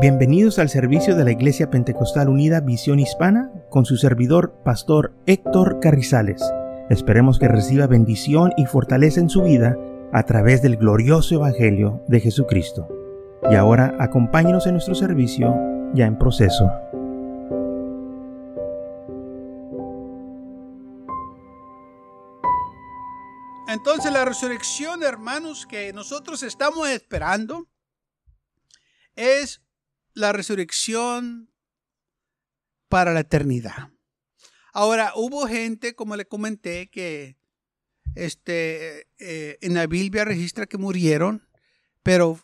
Bienvenidos al servicio de la Iglesia Pentecostal Unida Visión Hispana con su servidor, Pastor Héctor Carrizales. Esperemos que reciba bendición y fortaleza en su vida a través del glorioso Evangelio de Jesucristo. Y ahora acompáñenos en nuestro servicio ya en proceso. Entonces la resurrección, hermanos, que nosotros estamos esperando es la resurrección para la eternidad. Ahora, hubo gente, como le comenté, que este, eh, en la Biblia registra que murieron, pero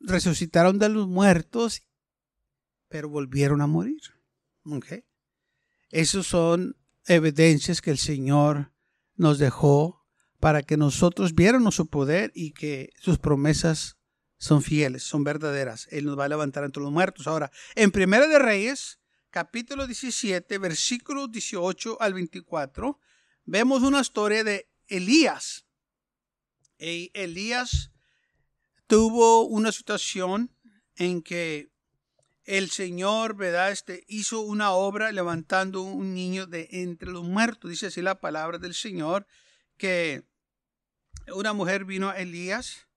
resucitaron de los muertos, pero volvieron a morir. Okay. Esas son evidencias que el Señor nos dejó para que nosotros viéramos su poder y que sus promesas son fieles, son verdaderas. Él nos va a levantar entre los muertos. Ahora, en Primera de Reyes, capítulo 17, versículos 18 al 24, vemos una historia de Elías. Y Elías tuvo una situación en que el Señor, ¿verdad? Este, hizo una obra levantando un niño de entre los muertos. Dice así la palabra del Señor, que una mujer vino a Elías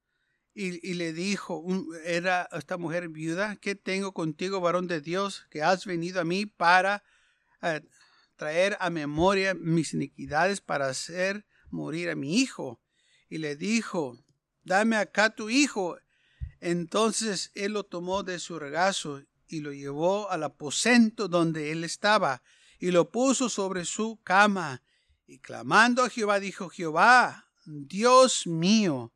y, le dijo, era esta mujer viuda, ¿qué tengo contigo, varón de Dios, que has venido a mí para eh, traer a memoria mis iniquidades para hacer morir a mi hijo? Y le dijo, dame acá tu hijo. Entonces él lo tomó de su regazo y lo llevó al aposento donde él estaba y lo puso sobre su cama. Y clamando a Jehová, dijo, Jehová, Dios mío,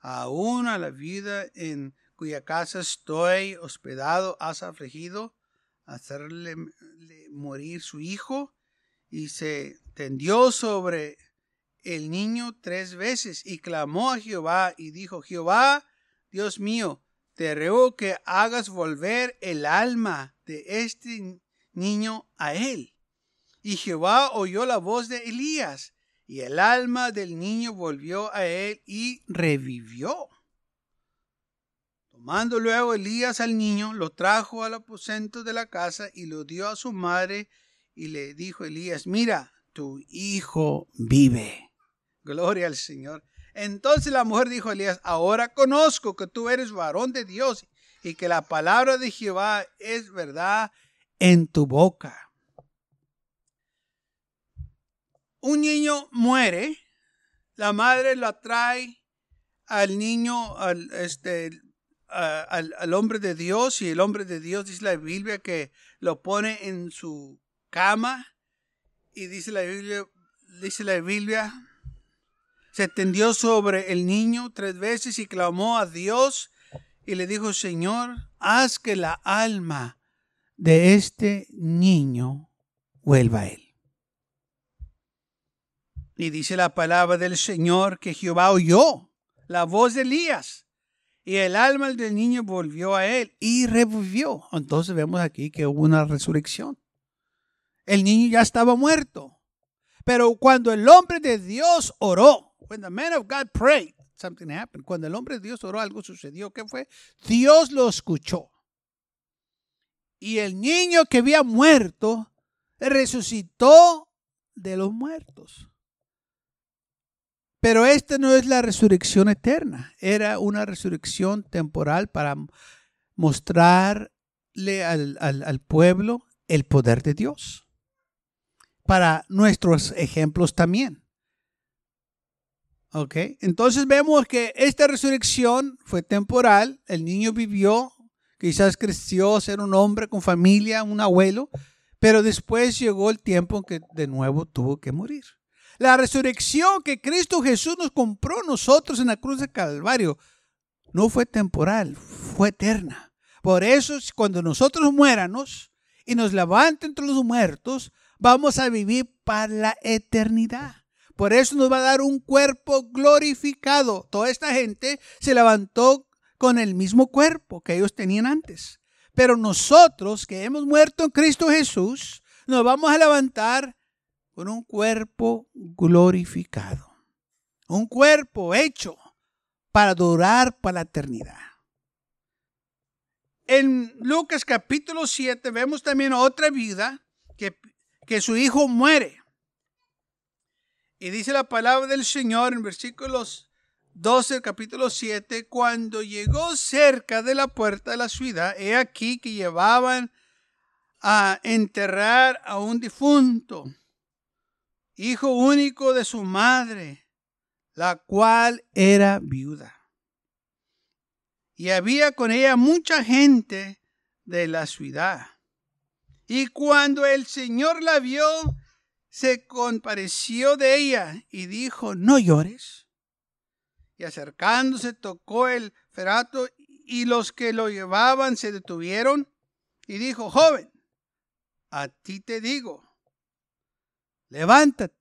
aún a la vida en cuya casa estoy hospedado, has afligido, hacerle morir su hijo, y se tendió sobre el niño tres veces y clamó a Jehová y dijo, Jehová, Dios mío, te ruego que hagas volver el alma de este niño a él. Y Jehová oyó la voz de Elías y el alma del niño volvió a él y revivió. Tomando luego Elías al niño, lo trajo al aposento de la casa y lo dio a su madre y le dijo Elías, mira, tu hijo vive. Gloria al Señor. Entonces la mujer dijo a Elías, ahora conozco que tú eres varón de Dios y que la palabra de Jehová es verdad en tu boca. Un niño muere, la madre la trae al niño, al, este, al, hombre de Dios, y el hombre de Dios dice la Biblia que lo pone en su cama, y dice la Biblia, dice la Biblia, se tendió sobre el niño tres veces y clamó a Dios y le dijo, Señor, haz que la alma de este niño vuelva a él. Y dice la palabra del Señor que Jehová oyó la voz de Elías y el alma del niño volvió a él y revivió. Entonces vemos aquí que hubo una resurrección. El niño ya estaba muerto. Pero cuando el hombre de Dios oró, when the man of God prayed, something happened. Cuando el hombre de Dios oró, algo sucedió. ¿Qué fue? Dios lo escuchó. Y el niño que había muerto resucitó de los muertos. Pero esta no es la resurrección eterna, era una resurrección temporal para mostrarle al, pueblo el poder de Dios. Para nuestros ejemplos también. ¿Ok? Entonces vemos que esta resurrección fue temporal, el niño vivió, quizás creció, ser un hombre con familia, un abuelo, pero después llegó el tiempo en que de nuevo tuvo que morir. La resurrección que Cristo Jesús nos compró nosotros en la cruz de Calvario no fue temporal, fue eterna. Por eso cuando nosotros muéramos y nos levanten entre los muertos, vamos a vivir para la eternidad. Por eso nos va a dar un cuerpo glorificado. Toda esta gente se levantó con el mismo cuerpo que ellos tenían antes. Pero nosotros que hemos muerto en Cristo Jesús, nos vamos a levantar con un cuerpo glorificado. Un cuerpo hecho para durar para la eternidad. en Lucas capítulo 7 vemos también otra vida que, que su hijo muere. Y dice la palabra del Señor en versículos 12, capítulo 7, cuando llegó cerca de la puerta de la ciudad, he aquí que llevaban a enterrar a un difunto, hijo único de su madre, la cual era viuda. Y había con ella mucha gente de la ciudad. Y cuando el Señor la vio, se compareció de ella y dijo, no llores. Y acercándose tocó el ferato y los que lo llevaban se detuvieron y dijo, joven, a ti te digo, levántate.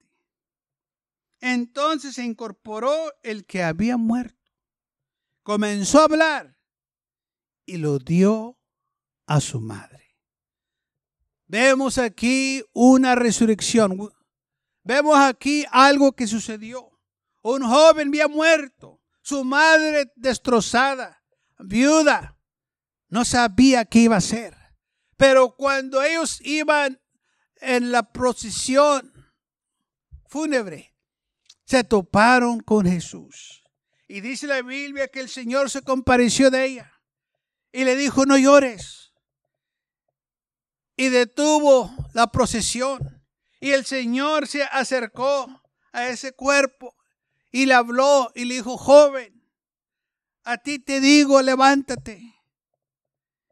Entonces se incorporó el que había muerto, comenzó a hablar y lo dio a su madre. Vemos aquí una resurrección. Vemos aquí algo que sucedió. Un joven había muerto, su madre destrozada, viuda. No sabía qué iba a hacer. Pero cuando ellos iban en la procesión fúnebre, se toparon con Jesús. Y dice la Biblia que el Señor se compareció de ella y le dijo, no llores y detuvo la procesión. Y el Señor se acercó a ese cuerpo y le habló y le dijo, joven, a ti te digo, levántate.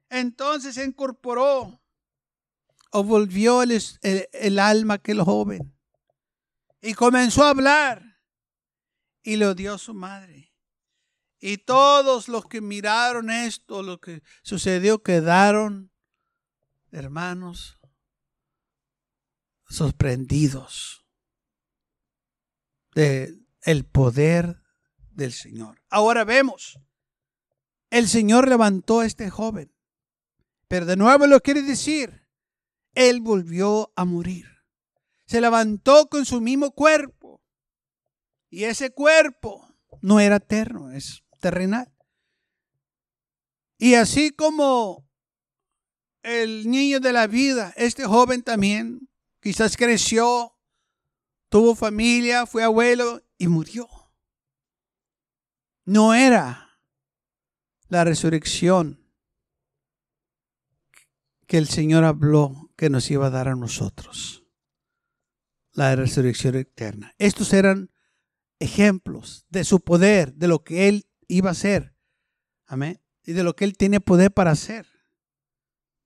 Entonces se incorporó o volvió el, el, alma aquel joven y comenzó a hablar y lo dio su madre. Y todos los que miraron esto, lo que sucedió, quedaron hermanos, sorprendidos de el poder del Señor. Ahora vemos, el Señor levantó a este joven, pero de nuevo lo quiere decir, él volvió a morir. Se levantó con su mismo cuerpo y ese cuerpo no era eterno, es terrenal. Y así como el niño de la vida, este joven también, quizás creció, tuvo familia, fue abuelo y murió. No era la resurrección que el Señor habló que nos iba a dar a nosotros. La resurrección eterna. Estos eran ejemplos de su poder, de lo que Él iba a hacer. Amén. Y de lo que Él tiene poder para hacer.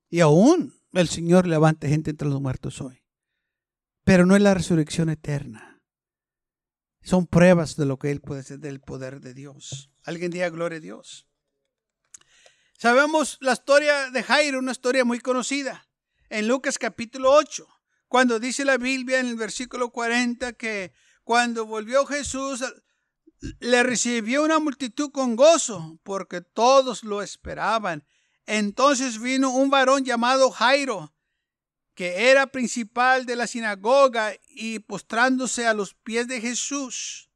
Y aún el Señor levanta gente entre los muertos hoy. Pero no es la resurrección eterna. Son pruebas de lo que Él puede hacer del poder de Dios. Alguien diga gloria a Dios. Sabemos la historia de Jairo, una historia muy conocida. En Lucas capítulo 8, cuando dice la Biblia en el versículo 40 que cuando volvió Jesús, le recibió una multitud con gozo, porque todos lo esperaban. Entonces vino un varón llamado Jairo, que era principal de la sinagoga, y postrándose a los pies de Jesús,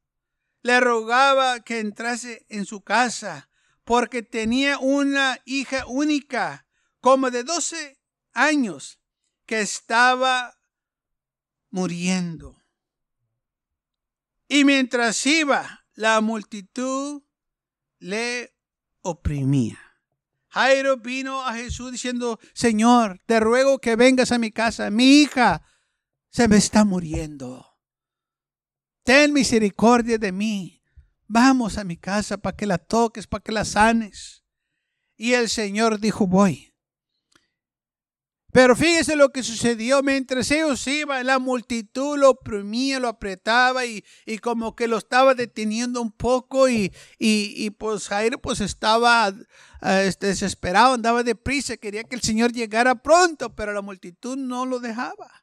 le rogaba que entrase en su casa, porque tenía una hija única, como de doce años, que estaba muriendo. Y mientras iba, la multitud le oprimía. Jairo vino a Jesús diciendo, Señor, te ruego que vengas a mi casa. Mi hija se me está muriendo. Ten misericordia de mí. Vamos a mi casa para que la toques, para que la sanes. Y el Señor dijo, voy. Pero fíjese lo que sucedió mientras ellos iban, la multitud lo oprimía, lo apretaba y, como que lo estaba deteniendo un poco y, y, pues Jairo pues estaba este, desesperado, andaba deprisa, quería que el Señor llegara pronto, pero la multitud no lo dejaba.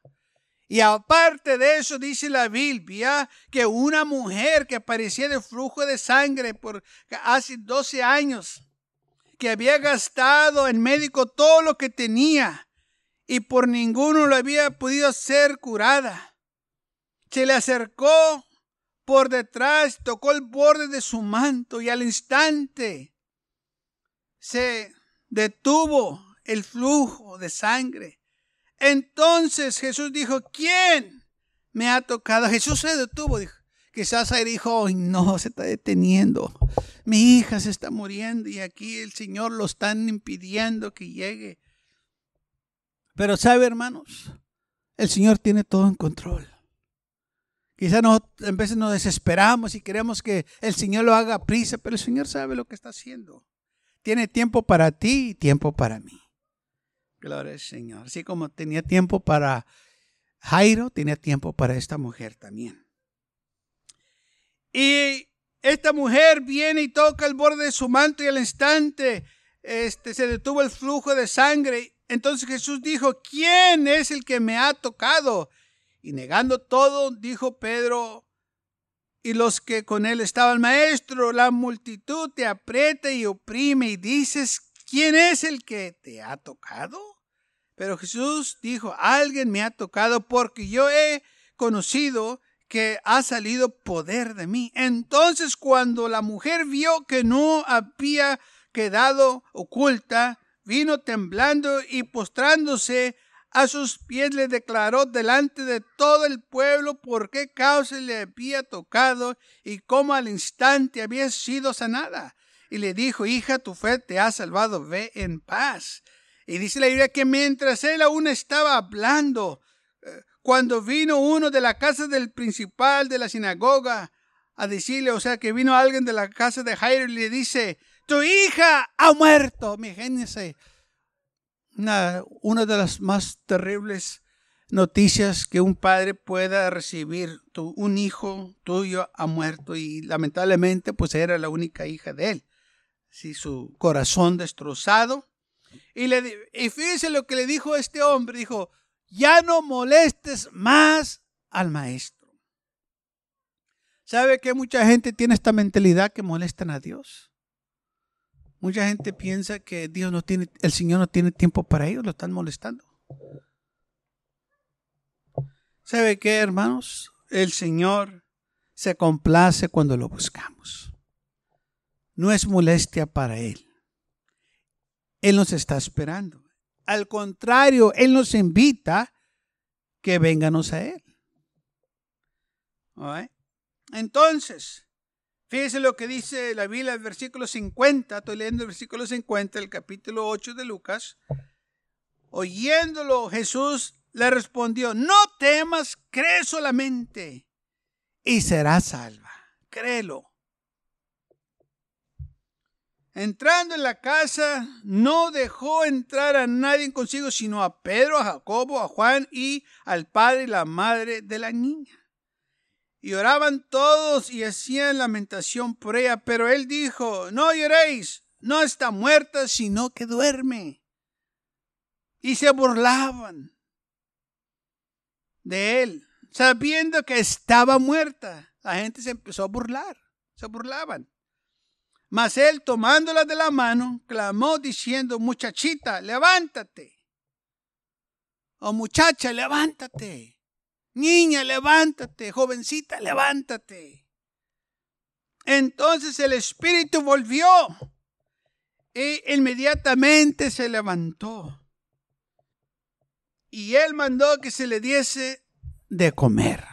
Y aparte de eso, dice la Biblia que una mujer que aparecía de flujo de sangre por hace 12 años, que había gastado en médico todo lo que tenía, y por ninguno lo había podido ser curada. Se le acercó por detrás, tocó el borde de su manto y al instante se detuvo el flujo de sangre. Entonces Jesús dijo, ¿quién me ha tocado? Jesús se detuvo, dijo. Quizás ahí dijo, no, se está deteniendo. Mi hija se está muriendo y aquí el Señor lo están impidiendo que llegue. Pero sabe, hermanos, el Señor tiene todo en control. Quizás en veces nos desesperamos y queremos que el Señor lo haga prisa, pero el Señor sabe lo que está haciendo. Tiene tiempo para ti y tiempo para mí. Gloria al Señor. Así como tenía tiempo para Jairo, tenía tiempo para esta mujer también. Y esta mujer viene y toca el borde de su manto y al instante este, se detuvo el flujo de sangre. Entonces Jesús dijo, ¿quién es el que me ha tocado? Y negando todo, dijo Pedro y los que con él estaban, maestro, la multitud te aprieta y oprime y dices, ¿quién es el que te ha tocado? Pero Jesús dijo, alguien me ha tocado porque yo he conocido que ha salido poder de mí. Entonces cuando la mujer vio que no había quedado oculta, vino temblando y postrándose a sus pies le declaró delante de todo el pueblo por qué causa le había tocado y cómo al instante había sido sanada. Y le dijo, hija, tu fe te ha salvado, ve en paz. Y dice la Biblia que mientras él aún estaba hablando, eh, cuando vino uno de la casa del principal de la sinagoga a decirle, o sea, que vino alguien de la casa de Jairo y le dice, tu hija ha muerto. Imagínense, una, una de las más terribles noticias que un padre pueda recibir. Tu, un hijo tuyo ha muerto y lamentablemente pues era la única hija de él. Sí, su corazón destrozado. Y, le, y fíjese lo que le dijo este hombre. Dijo, ya no molestes más al maestro. ¿Sabe que mucha gente tiene esta mentalidad que molestan a Dios? Mucha gente piensa que Dios no tiene, el Señor no tiene tiempo para ellos, lo están molestando. ¿Sabe qué, hermanos? El Señor se complace cuando lo buscamos. No es molestia para Él. Él nos está esperando. Al contrario, Él nos invita que venganos a Él. Entonces, fíjese lo que dice la Biblia, el versículo 50. Estoy leyendo el versículo 50 del capítulo 8 de Lucas. Oyéndolo, Jesús le respondió, no temas, cree solamente y serás salva. Créelo. Entrando en la casa, no dejó entrar a nadie consigo, sino a Pedro, a Jacobo, a Juan y al padre y la madre de la niña. Y oraban todos y hacían lamentación por ella, pero él dijo, no lloréis, no está muerta, sino que duerme. Y se burlaban de él, sabiendo que estaba muerta. La gente se empezó a burlar, se burlaban. Mas él tomándola de la mano, clamó diciendo, muchachita, levántate. O muchacha, levántate. Niña, levántate. Jovencita, levántate. Entonces el espíritu volvió e inmediatamente se levantó. Y él mandó que se le diese de comer.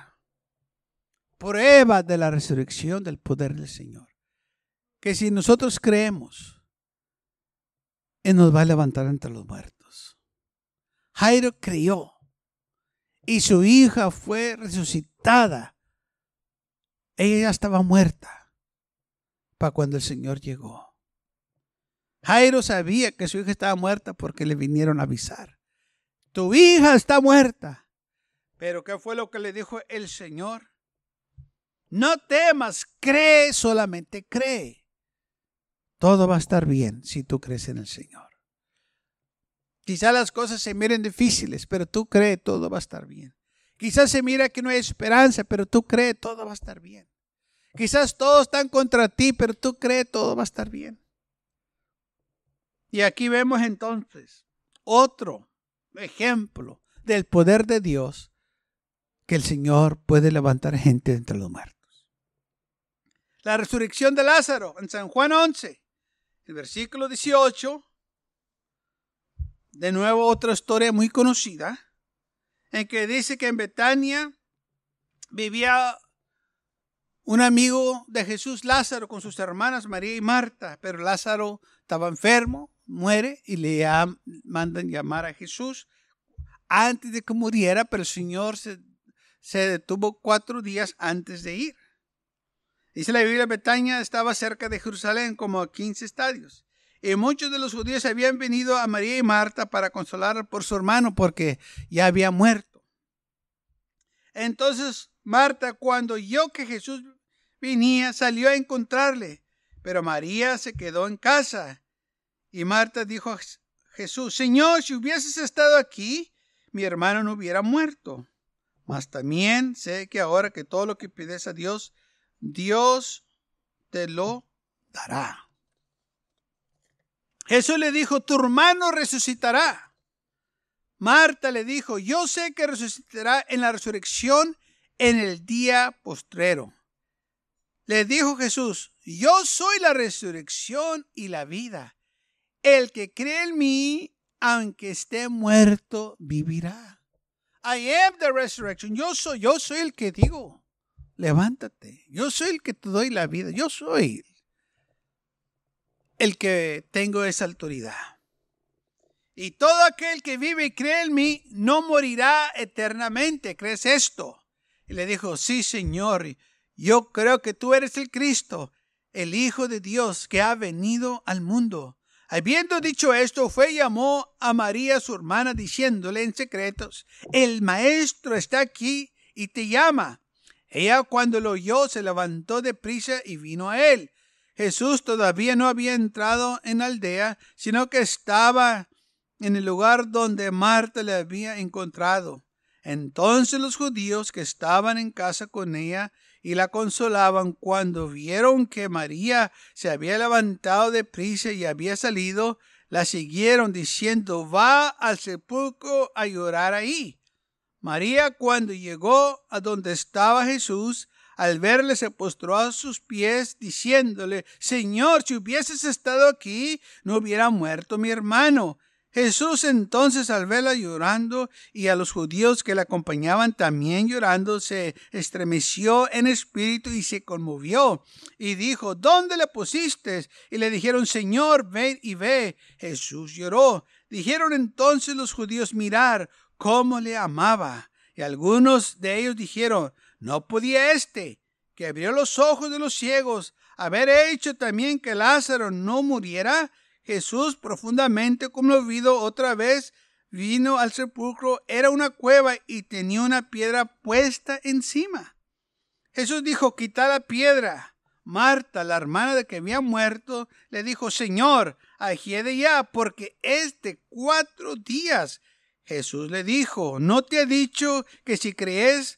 Prueba de la resurrección del poder del Señor que si nosotros creemos, Él nos va a levantar entre los muertos. Jairo creyó y su hija fue resucitada. Ella ya estaba muerta para cuando el Señor llegó. Jairo sabía que su hija estaba muerta porque le vinieron a avisar. Tu hija está muerta. Pero ¿qué fue lo que le dijo el Señor? No temas, cree, solamente cree. Todo va a estar bien si tú crees en el Señor. Quizás las cosas se miren difíciles, pero tú crees todo va a estar bien. Quizás se mira que no hay esperanza, pero tú crees todo va a estar bien. Quizás todos están contra ti, pero tú crees todo va a estar bien. Y aquí vemos entonces otro ejemplo del poder de Dios que el Señor puede levantar gente entre los muertos. La resurrección de Lázaro en San Juan 11 el versículo 18 de nuevo otra historia muy conocida, en que dice que en Betania vivía un amigo de Jesús, Lázaro, con sus hermanas María y Marta, pero Lázaro estaba enfermo, muere y le mandan llamar a Jesús antes de que muriera, pero el Señor se, detuvo cuatro días antes de ir. Dice la Biblia, Betania estaba cerca de Jerusalén, como a 15 estadios. Y muchos de los judíos habían venido a María y Marta para consolar por su hermano porque ya había muerto. Entonces Marta, cuando oyó que Jesús venía, salió a encontrarle, pero María se quedó en casa. Y Marta dijo a Jesús, Señor, si hubieses estado aquí, mi hermano no hubiera muerto. Mas también sé que ahora que todo lo que pides a Dios, Dios te lo dará. Jesús le dijo, tu hermano resucitará. Marta le dijo, yo sé que resucitará en la resurrección en el día postrero. Le dijo Jesús, yo soy la resurrección y la vida. El que cree en mí, aunque esté muerto, vivirá. I am the resurrection. Yo soy, yo soy el que digo, levántate. Yo soy el que te doy la vida. Yo soy el que tengo esa autoridad. Y todo aquel que vive y cree en mí no morirá eternamente. ¿Crees esto? Y le dijo, sí, Señor, yo creo que tú eres el Cristo, el Hijo de Dios que ha venido al mundo. Habiendo dicho esto, fue y llamó a María, su hermana, diciéndole en secretos, el Maestro está aquí y te llama. Ella cuando lo oyó se levantó de prisa y vino a él. Jesús todavía no había entrado en la aldea, sino que estaba en el lugar donde Marta le había encontrado. Entonces los judíos que estaban en casa con ella y la consolaban cuando vieron que María se había levantado de prisa y había salido, la siguieron diciendo, va al sepulcro a llorar ahí. María cuando llegó a donde estaba Jesús, al verle se postró a sus pies, diciéndole, Señor, si hubieses estado aquí, no hubiera muerto mi hermano. Jesús entonces al verla llorando y a los judíos que la acompañaban también llorando, se estremeció en espíritu y se conmovió y dijo, ¿dónde le pusiste? Y le dijeron, Señor, ven y ve. Jesús lloró. Dijeron entonces los judíos, mirar cómo le amaba. Y algunos de ellos dijeron, ¿No podía éste, que abrió los ojos de los ciegos, haber hecho también que Lázaro no muriera? Jesús, profundamente conmovido otra vez, vino al sepulcro. Era una cueva y tenía una piedra puesta encima. Jesús dijo, quita la piedra. Marta, la hermana de que había muerto, le dijo, Señor, de ya, porque es de cuatro días. Jesús le dijo, ¿no te ha dicho que si crees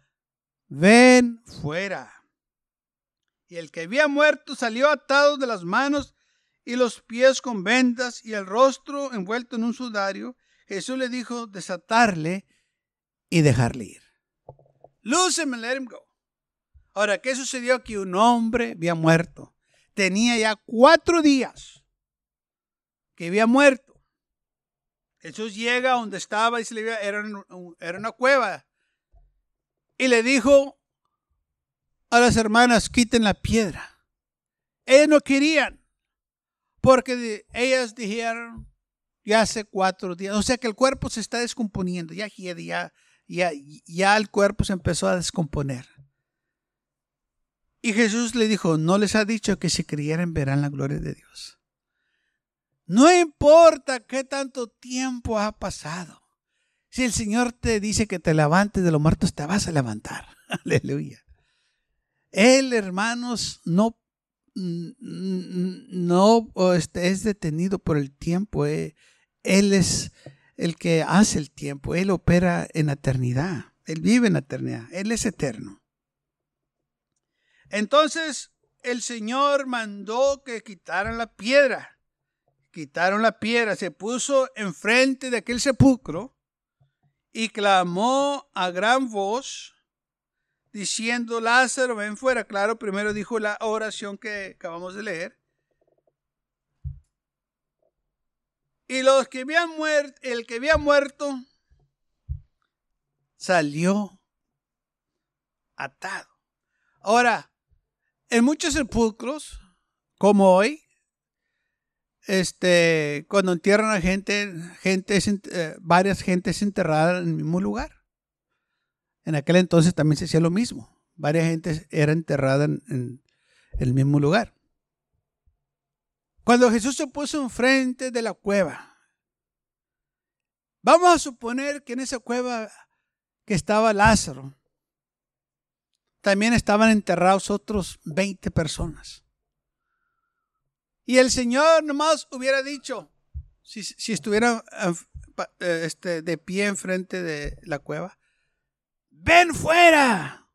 ven fuera. Y el que había muerto salió atado de las manos y los pies con vendas y el rostro envuelto en un sudario. Jesús le dijo desatarle y dejarle ir. Lose him and let him go. Ahora, ¿qué sucedió? Que un hombre había muerto. Tenía ya cuatro días que había muerto. Jesús llega a donde estaba y se le veía, era, era una cueva y le dijo a las hermanas, quiten la piedra. Ellas no querían, porque ellas dijeron, ya hace cuatro días, o sea que el cuerpo se está descomponiendo, ya, ya, ya, ya el cuerpo se empezó a descomponer. Y Jesús le dijo, no les ha dicho que si creyeran verán la gloria de Dios. No importa qué tanto tiempo ha pasado. Si el Señor te dice que te levantes de los muertos, te vas a levantar. Aleluya. Él, hermanos, no, no este, es detenido por el tiempo. Eh. Él es, el que hace el tiempo. Él opera en eternidad. Él vive en eternidad. Él es eterno. Entonces el Señor mandó que quitaran la piedra. Quitaron la piedra, se puso enfrente de aquel sepulcro y clamó a gran voz diciendo, Lázaro, ven fuera. Claro, primero dijo la oración que acabamos de leer. Y los que habían muerto, el que había muerto, salió atado. Ahora, en muchos sepulcros, como hoy, este, cuando entierran a gente, gente eh, varias gentes enterradas en el mismo lugar. En aquel entonces también se hacía lo mismo. Varias gentes eran enterradas en, en el mismo lugar. Cuando Jesús se puso enfrente de la cueva, vamos a suponer que en esa cueva que estaba Lázaro, también estaban enterrados otros 20 personas. Y el Señor nomás hubiera dicho, si, si estuviera eh, este, de pie enfrente de la cueva, ven fuera.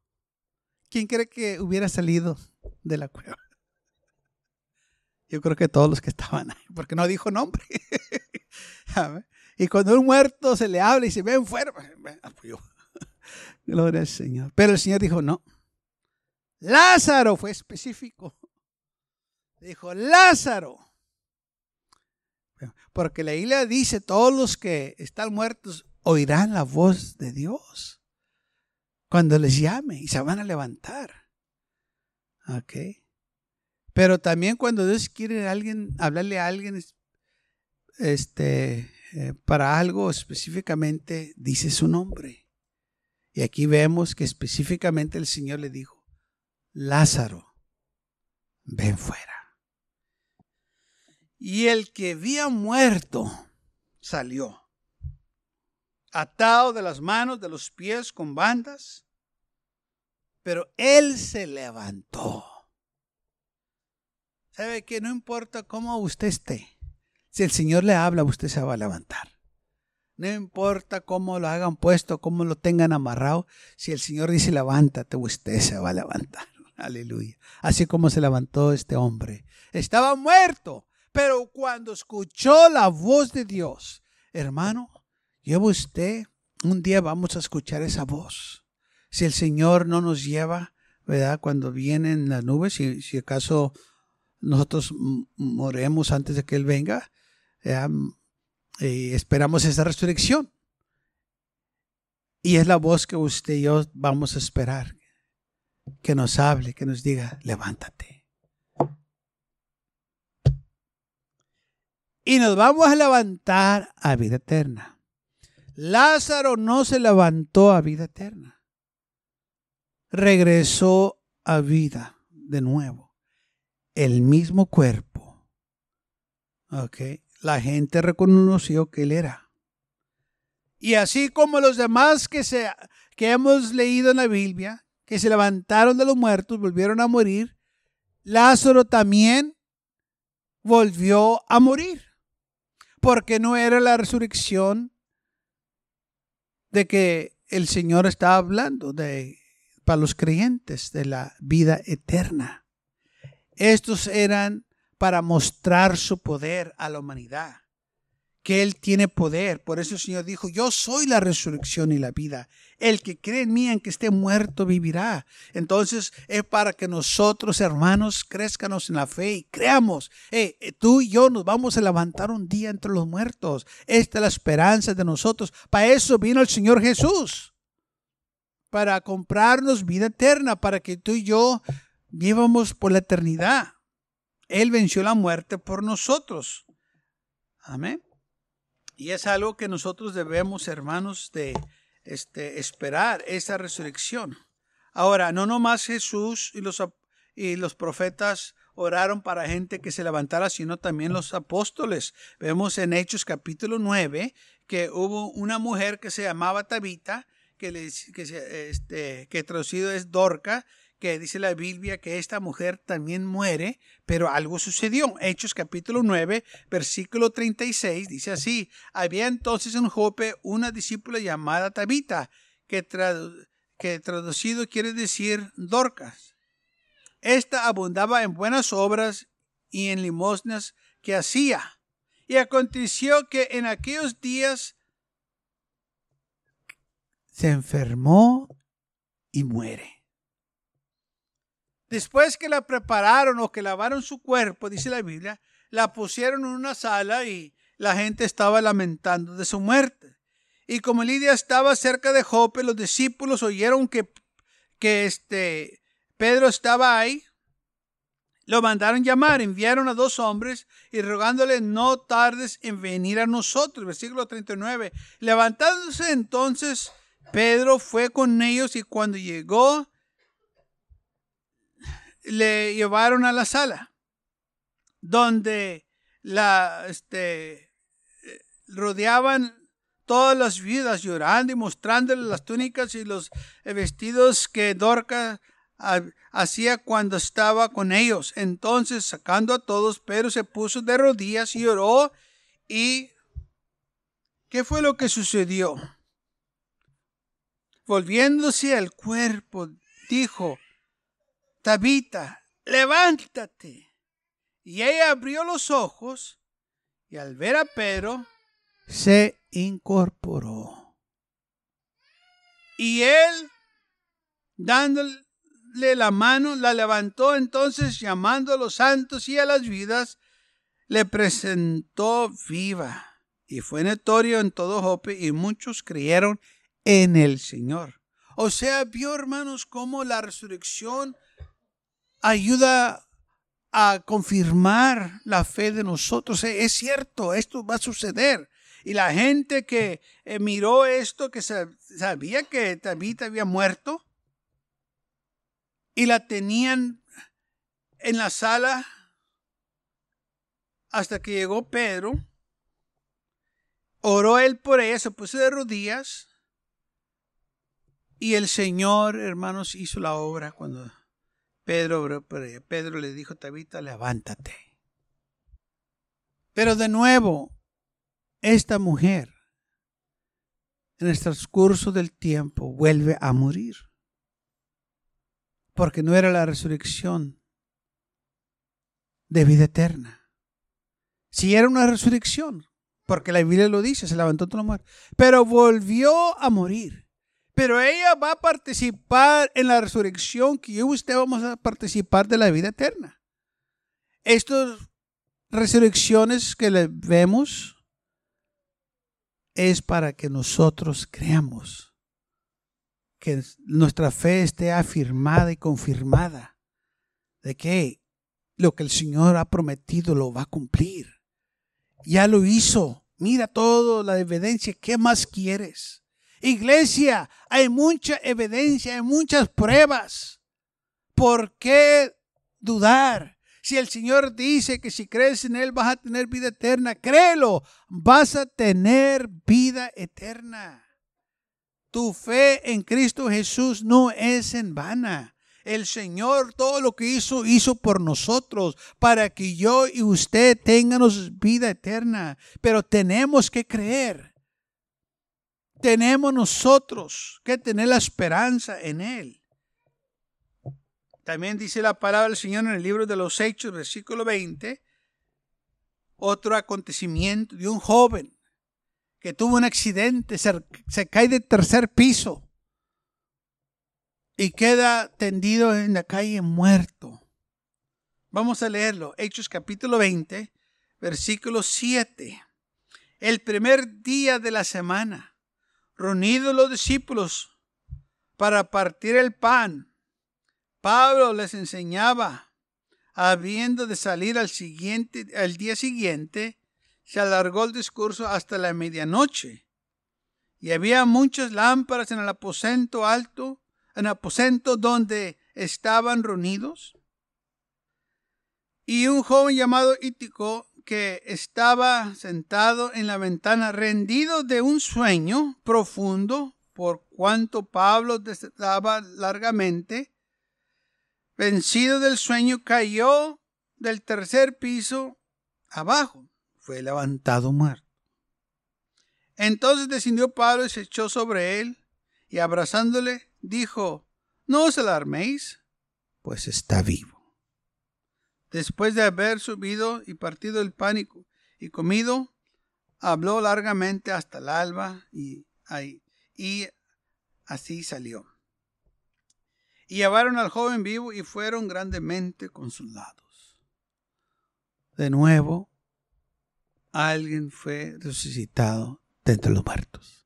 ¿Quién cree que hubiera salido de la cueva? Yo creo que todos los que estaban ahí, porque no dijo nombre. y cuando un muerto se le habla y se ven fuera, ah, pues gloria al Señor. Pero el Señor dijo, no. Lázaro fue específico. Dijo, Lázaro. Porque la Biblia dice, todos los que están muertos oirán la voz de Dios cuando les llame y se van a levantar. Ok. Pero también cuando Dios quiere a alguien, hablarle a alguien este, eh, para algo específicamente, dice su nombre. Y aquí vemos que específicamente el Señor le dijo, Lázaro, ven fuera. Y el que había muerto salió, atado de las manos, de los pies con bandas, pero él se levantó. ¿Sabe que no importa cómo usted esté? Si el Señor le habla, usted se va a levantar. No importa cómo lo hagan puesto, cómo lo tengan amarrado. Si el Señor dice levántate, usted se va a levantar. Aleluya. Así como se levantó este hombre. Estaba muerto, pero cuando escuchó la voz de Dios, hermano, lleva usted, un día vamos a escuchar esa voz. Si el Señor no nos lleva, ¿verdad? Cuando vienen las nubes, si, si acaso nosotros moremos antes de que Él venga, esperamos esa resurrección. Y es la voz que usted y yo vamos a esperar. Que nos hable, que nos diga, levántate. Y nos vamos a levantar a vida eterna. Lázaro no se levantó a vida eterna. Regresó a vida de nuevo. El mismo cuerpo. ¿Ok? la gente reconoció que él era. Y así como los demás que, se, que hemos leído en la Biblia, que se levantaron de los muertos, volvieron a morir, Lázaro también volvió a morir. Porque no era la resurrección de que el Señor estaba hablando de, para los creyentes de la vida eterna. Estos eran para mostrar su poder a la humanidad, que Él tiene poder. Por eso el Señor dijo, yo soy la resurrección y la vida. El que cree en mí, que esté muerto, vivirá. Entonces es para que nosotros, hermanos, crezcanos en la fe y creamos. Eh, tú y yo nos vamos a levantar un día entre los muertos. Esta es la esperanza de nosotros. Para eso vino el Señor Jesús. Para comprarnos vida eterna, para que tú y yo vivamos por la eternidad. Él venció la muerte por nosotros. Amén. Y es algo que nosotros debemos, hermanos, de este, esperar esa resurrección. Ahora, no nomás Jesús y los, y los profetas oraron para gente que se levantara, sino también los apóstoles. Vemos en Hechos capítulo 9 que hubo una mujer que se llamaba Tabita, que, que, este, que traducido es Dorca, dice la Biblia que esta mujer también muere, pero algo sucedió. Hechos capítulo 9, versículo 36, dice así, había entonces en Jope una discípula llamada Tabita, que, que traducido quiere decir Dorcas. Esta abundaba en buenas obras y en limosnas que hacía. Y aconteció que en aquellos días se enfermó y muere. Después que la prepararon o que lavaron su cuerpo, dice la Biblia, la pusieron en una sala y la gente estaba lamentando de su muerte. Y como Lidia estaba cerca de Jope, los discípulos oyeron que, que este, Pedro estaba ahí. Lo mandaron llamar, enviaron a dos hombres y rogándole no tardes en venir a nosotros. Versículo 39. Levantándose entonces, Pedro fue con ellos y cuando llegó, le llevaron a la sala donde la este, rodeaban todas las viudas llorando y mostrándole las túnicas y los vestidos que Dorca hacía cuando estaba con ellos. Entonces, sacando a todos, Pedro se puso de rodillas y oró. ¿Y qué fue lo que sucedió? Volviéndose al cuerpo, dijo, Tabita, levántate. Y ella abrió los ojos y al ver a Pedro, se incorporó. Y él, dándole la mano, la levantó entonces llamando a los santos y a las vidas, le presentó viva. Y fue notorio en todo Jope y muchos creyeron en el Señor. O sea, vio hermanos cómo la resurrección ayuda a confirmar la fe de nosotros. Eh, es cierto, esto va a suceder. Y la gente que eh, miró esto, que sabía que Tabita había muerto, y la tenían en la sala hasta que llegó Pedro, oró él por ella, se puso de rodillas, y el Señor, hermanos, hizo la obra cuando Pedro, Pedro le dijo, Tabita, levántate. Pero de nuevo, esta mujer, en el transcurso del tiempo, vuelve a morir. Porque no era la resurrección de vida eterna. Si era una resurrección, porque la Biblia lo dice, se levantó toda la muerte, pero volvió a morir. Pero ella va a participar en la resurrección que yo y usted vamos a participar de la vida eterna. Estas resurrecciones que le vemos es para que nosotros creamos, que nuestra fe esté afirmada y confirmada de que lo que el Señor ha prometido lo va a cumplir. Ya lo hizo. Mira todo la evidencia. ¿Qué más quieres? Iglesia, hay mucha evidencia, hay muchas pruebas. ¿Por qué dudar? Si el Señor dice que si crees en Él vas a tener vida eterna, créelo, vas a tener vida eterna. Tu fe en Cristo Jesús no es en vana. El Señor todo lo que hizo, hizo por nosotros, para que yo y usted tengamos vida eterna. Pero tenemos que creer tenemos nosotros que tener la esperanza en Él. También dice la palabra del Señor en el libro de los Hechos, versículo 20, otro acontecimiento de un joven que tuvo un accidente, se, se cae del tercer piso y queda tendido en la calle muerto. Vamos a leerlo. Hechos capítulo 20, versículo 7. El primer día de la semana reunidos los discípulos para partir el pan, Pablo les enseñaba, habiendo de salir al siguiente, al día siguiente, se alargó el discurso hasta la medianoche. Y había muchas lámparas en el aposento alto, en el aposento donde estaban reunidos. Y un joven llamado Ítico que estaba sentado en la ventana, rendido de un sueño profundo, por cuanto Pablo estaba largamente, vencido del sueño, cayó del tercer piso abajo. Fue levantado muerto. Entonces descendió Pablo y se echó sobre él, y abrazándole, dijo, No os alarméis, pues está vivo. Después de haber subido y partido el pánico y comido, habló largamente hasta el alba y, así salió. Y llevaron al joven vivo y fueron grandemente consolados. De nuevo, alguien fue resucitado de entre los muertos.